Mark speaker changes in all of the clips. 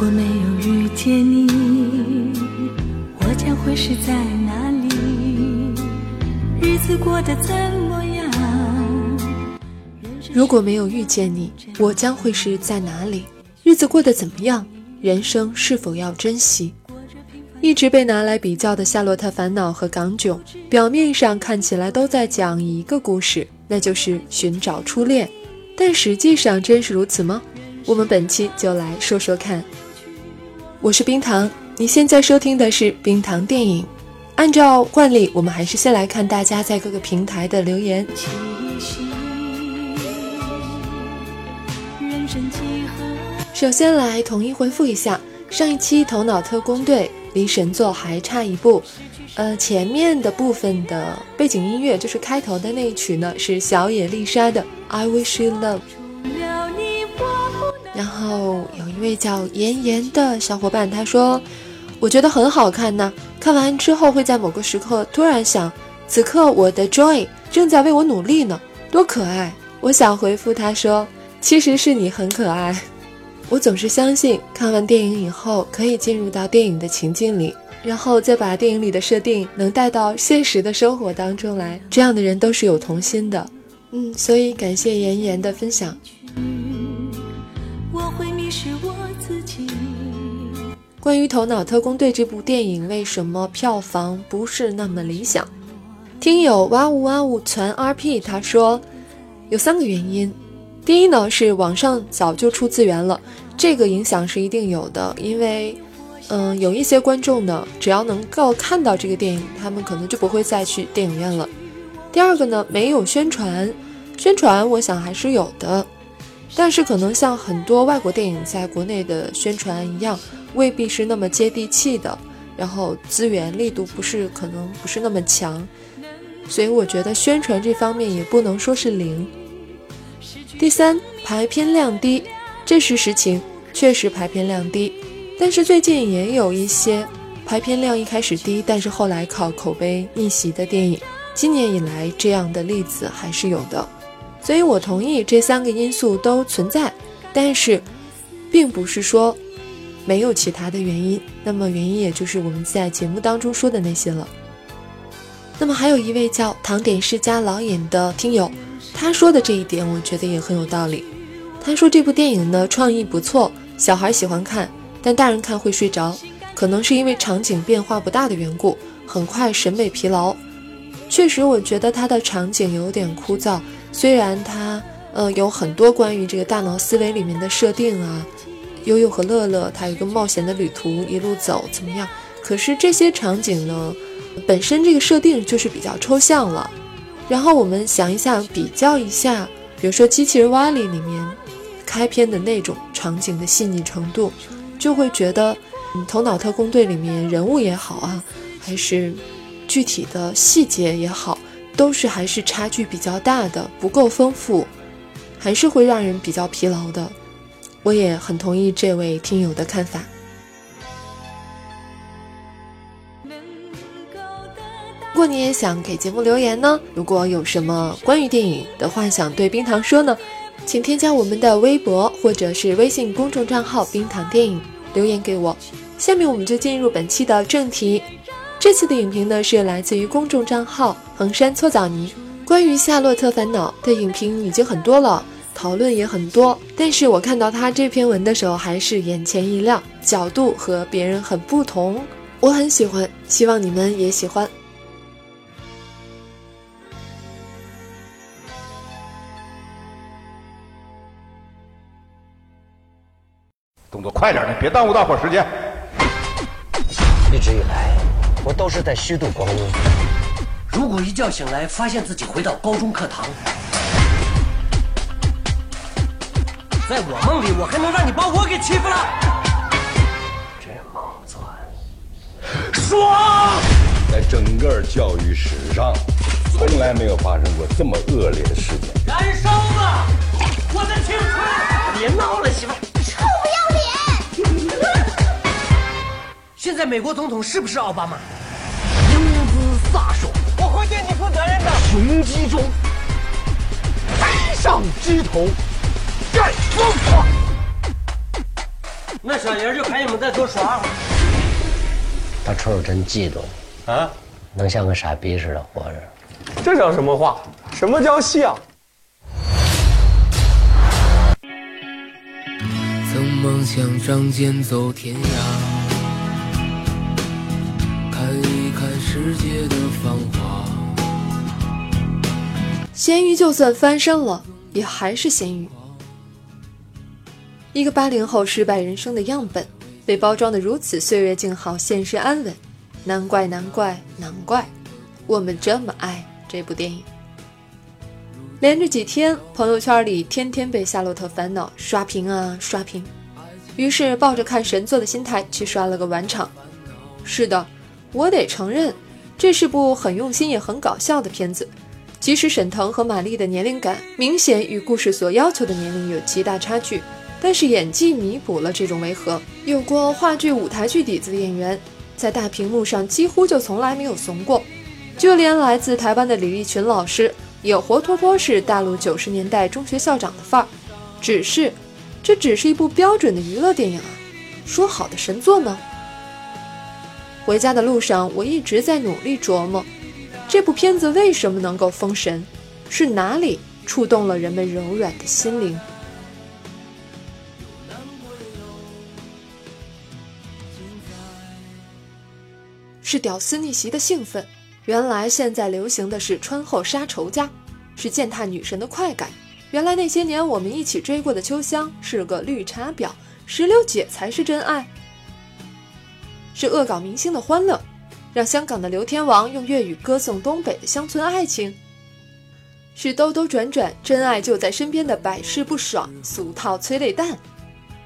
Speaker 1: 如果没有遇见你我将会是在哪里？日子过得怎么样？
Speaker 2: 如果没有遇见你我将会是在哪里日子过得怎么样？人生是否要珍惜？一直被拿来比较的夏洛特烦恼和港囧表面上看起来都在讲一个故事那就是寻找初恋。但实际上真是如此吗？我们本期就来说说看。我是冰糖。你现在收听的是冰糖电影。按照惯例，我们还是先来看大家在各个平台的留言。首先来统一回复一下上一期《头脑特工队》离神作还差一步。呃，前面的部分的背景音乐就是开头的那一曲呢，是小野丽莎的《I Wish You Love》。一位叫妍妍的小伙伴，他说。我觉得很好看呢。看完之后会在某个时刻突然想，此刻我的 Joy 正在为我努力呢，多可爱！我想回复他说，其实是你很可爱。我总是相信，看完电影以后可以进入到电影的情境里，然后再把电影里的设定能带到现实的生活当中来。这样的人都是有童心的。嗯，所以感谢妍妍的分享。关于《头脑特工队》这部电影，为什么票房不是那么理想？听友哇呜哇呜传 RP 他说，有三个原因。第一呢，是网上早就出资源了，这个影响是一定有的。因为，嗯，有一些观众呢，只要能够看到这个电影，他们可能就不会再去电影院了。第二个呢，没有宣传，宣传我想还是有的，但是可能像很多外国电影在国内的宣传一样。未必是那么接地气的，然后资源力度不是可能不是那么强，所以我觉得宣传这方面也不能说是零。第三，排片量低，这是实情，确实排片量低。但是最近也有一些排片量一开始低，但是后来靠口碑逆袭的电影，今年以来这样的例子还是有的。所以我同意这三个因素都存在，但是并不是说。没有其他的原因，那么原因也就是我们在节目当中说的那些了。那么还有一位叫唐点世家老尹的听友，他说的这一点我觉得也很有道理。他说这部电影呢创意不错，小孩喜欢看，但大人看会睡着，可能是因为场景变化不大的缘故，很快审美疲劳。确实，我觉得它的场景有点枯燥，虽然它呃有很多关于这个大脑思维里面的设定啊。悠悠和乐乐，他有一个冒险的旅途，一路走怎么样？可是这些场景呢，本身这个设定就是比较抽象了。然后我们想一想，比较一下，比如说《机器人瓦里》里面开篇的那种场景的细腻程度，就会觉得，嗯，《头脑特工队》里面人物也好啊，还是具体的细节也好，都是还是差距比较大的，不够丰富，还是会让人比较疲劳的。我也很同意这位听友的看法。如果你也想给节目留言呢？如果有什么关于电影的话想对冰糖说呢？请添加我们的微博或者是微信公众账号“冰糖电影”留言给我。下面我们就进入本期的正题。这次的影评呢是来自于公众账号“衡山搓澡泥”。关于《夏洛特烦恼》的影评已经很多了。讨论也很多，但是我看到他这篇文的时候，还是眼前一亮，角度和别人很不同，我很喜欢，希望你们也喜欢。
Speaker 3: 动作快点的，别耽误大伙时间。
Speaker 4: 一直以来，我都是在虚度光阴。
Speaker 5: 如果一觉醒来，发现自己回到高中课堂。在我梦里，我还能让你把我给欺负了？
Speaker 4: 这梦钻
Speaker 5: 爽！
Speaker 3: 在整个教育史上，从来没有发生过这么恶劣的事件。
Speaker 5: 燃烧吧，我的青春！
Speaker 4: 别闹了，媳妇！
Speaker 5: 现在美国总统是不是奥巴马？
Speaker 4: 英姿飒爽，
Speaker 5: 我会对你负责任的。
Speaker 4: 雄鸡中，飞上枝头。干疯狂！
Speaker 5: 那小爷就陪你们再多耍会儿。
Speaker 4: 大春，我真嫉妒你，
Speaker 6: 啊，
Speaker 5: 能像个傻逼似的活着。
Speaker 6: 这叫什么话？什么叫像？
Speaker 7: 曾梦想仗剑走天涯，世界的繁华。
Speaker 2: 咸鱼就算翻身了，也还是咸鱼。一个八零后失败人生的样本，被包装的如此岁月静好，现实安稳。难怪，难怪，难怪，我们这么爱这部电影。连着几天，朋友圈里天天被《夏洛特烦恼》刷屏啊刷屏，于是抱着看神作的心态去刷了个完场。是的，我得承认，这是部很用心也很搞笑的片子。即使沈腾和马丽的年龄感明显与故事所要求的年龄有极大差距，但是演技弥补了这种违和。有过话剧、舞台剧底子的演员，在大屏幕上几乎就从来没有怂过。就连来自台湾的李立群老师。也活脱脱是大陆九十年代中学校长的范儿，只是，这只是一部标准的娱乐电影啊！说好的神作呢？回家的路上，我一直在努力琢磨，这部片子为什么能够封神？是哪里触动了人们柔软的心灵？是屌丝逆袭的兴奋。原来现在流行的是穿后杀仇家，是践踏女神的快感。原来那些年我们一起追过的秋香是个绿茶婊，石榴姐才是真爱。是恶搞明星的欢乐，让香港的刘天王用粤语歌颂东北的乡村爱情。是兜兜转转，真爱就在身边的百试不爽俗套催泪弹，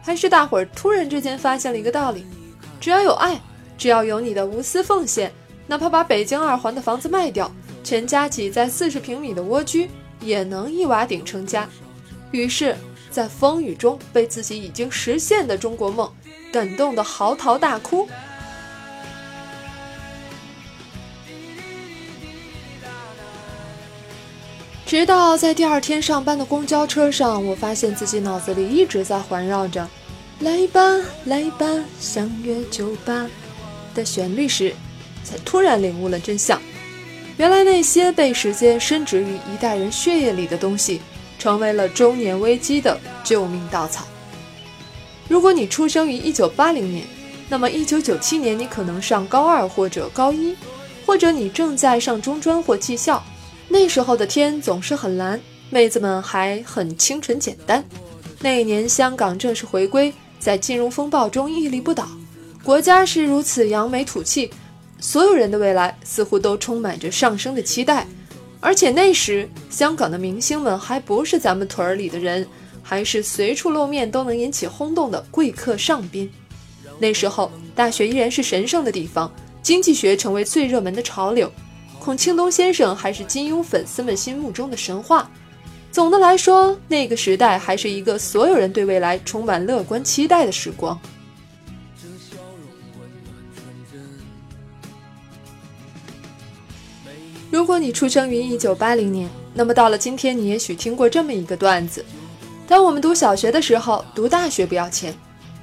Speaker 2: 还是大伙儿突然之间发现了一个道理：只要有爱，只要有你的无私奉献。哪怕把北京二环的房子卖掉，全家挤在四十平米的蜗居，也能一瓦顶成家。于是，在风雨中被自己已经实现的中国梦感动得嚎啕大哭。直到在第二天上班的公交车上，我发现自己脑子里一直在环绕着“来吧，来吧，相约酒吧”的旋律时。才突然领悟了真相，原来那些被时间深植于一代人血液里的东西，成为了中年危机的救命稻草。如果你出生于一九八零年，那么一九九七年你可能上高二或者高一，或者你正在上中专或技校。那时候的天总是很蓝，妹子们还很清纯简单。那一年香港正式回归，在金融风暴中屹立不倒，国家是如此扬眉吐气。所有人的未来似乎都充满着上升的期待，而且那时香港的明星们还不是咱们屯儿里的人，还是随处露面都能引起轰动的贵客上宾。那时候大学依然是神圣的地方，经济学成为最热门的潮流，孔庆东先生还是金庸粉丝们心目中的神话。总的来说，那个时代还是一个所有人对未来充满乐观期待的时光。如果你出生于一九八零年，那么到了今天，你也许听过这么一个段子：当我们读小学的时候，读大学不要钱；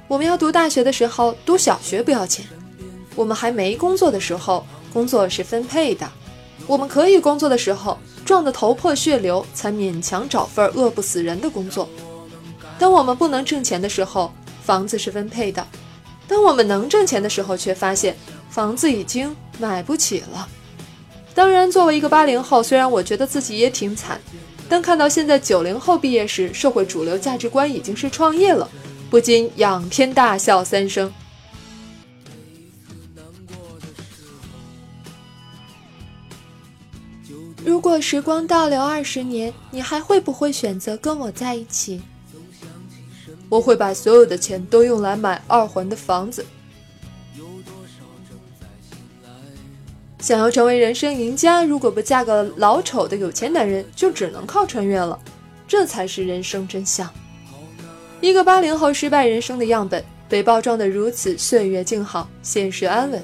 Speaker 2: 我们要读大学的时候，读小学不要钱；我们还没工作的时候，工作是分配的；我们可以工作的时候，撞得头破血流才勉强找份饿不死人的工作；当我们不能挣钱的时候，房子是分配的；当我们能挣钱的时候，却发现房子已经买不起了。当然，作为一个八零后，虽然我觉得自己也挺惨，但看到现在九零后毕业时，社会主流价值观已经是创业了，不禁仰天大笑三声。如果时光倒流二十年，你还会不会选择跟我在一起？我会把所有的钱都用来买二环的房子。想要成为人生赢家，如果不嫁个老丑的有钱男人，就只能靠穿越了。这才是人生真相。一个八零后失败人生的样本，被包装的如此岁月静好，现实安稳。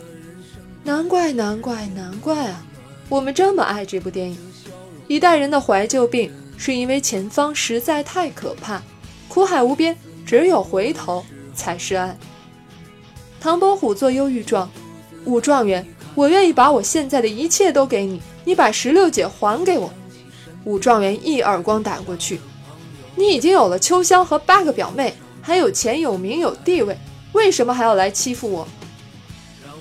Speaker 2: 难怪，难怪，难怪啊！我们这么爱这部电影。一代人的怀旧病，是因为前方实在太可怕，苦海无边，只有回头才是岸。唐伯虎做忧郁状，武状元。我愿意把我现在的一切都给你，你把石榴姐还给我。武状元一耳光打过去，你已经有了秋香和八个表妹，还有钱有名有地位，为什么还要来欺负我？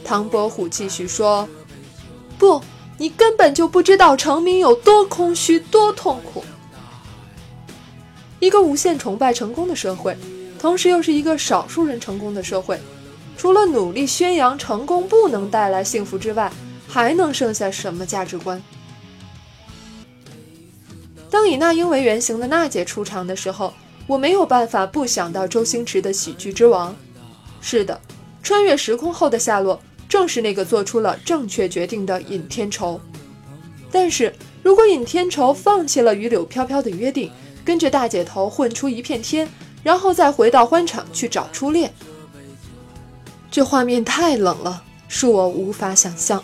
Speaker 2: 唐伯虎继续说：“不，你根本就不知道成名有多空虚，多痛苦。一个无限崇拜成功的社会，同时又是一个少数人成功的社会。”除了努力宣扬成功不能带来幸福之外，还能剩下什么价值观？当以那英为原型的娜姐出场的时候，我没有办法不想到周星驰的《喜剧之王》。是的，穿越时空后的夏洛正是那个做出了正确决定的尹天仇。但是如果尹天仇放弃了与柳飘飘的约定，跟着大姐头混出一片天，然后再回到欢场去找初恋。这画面太冷了，恕我无法想象。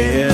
Speaker 8: yeah.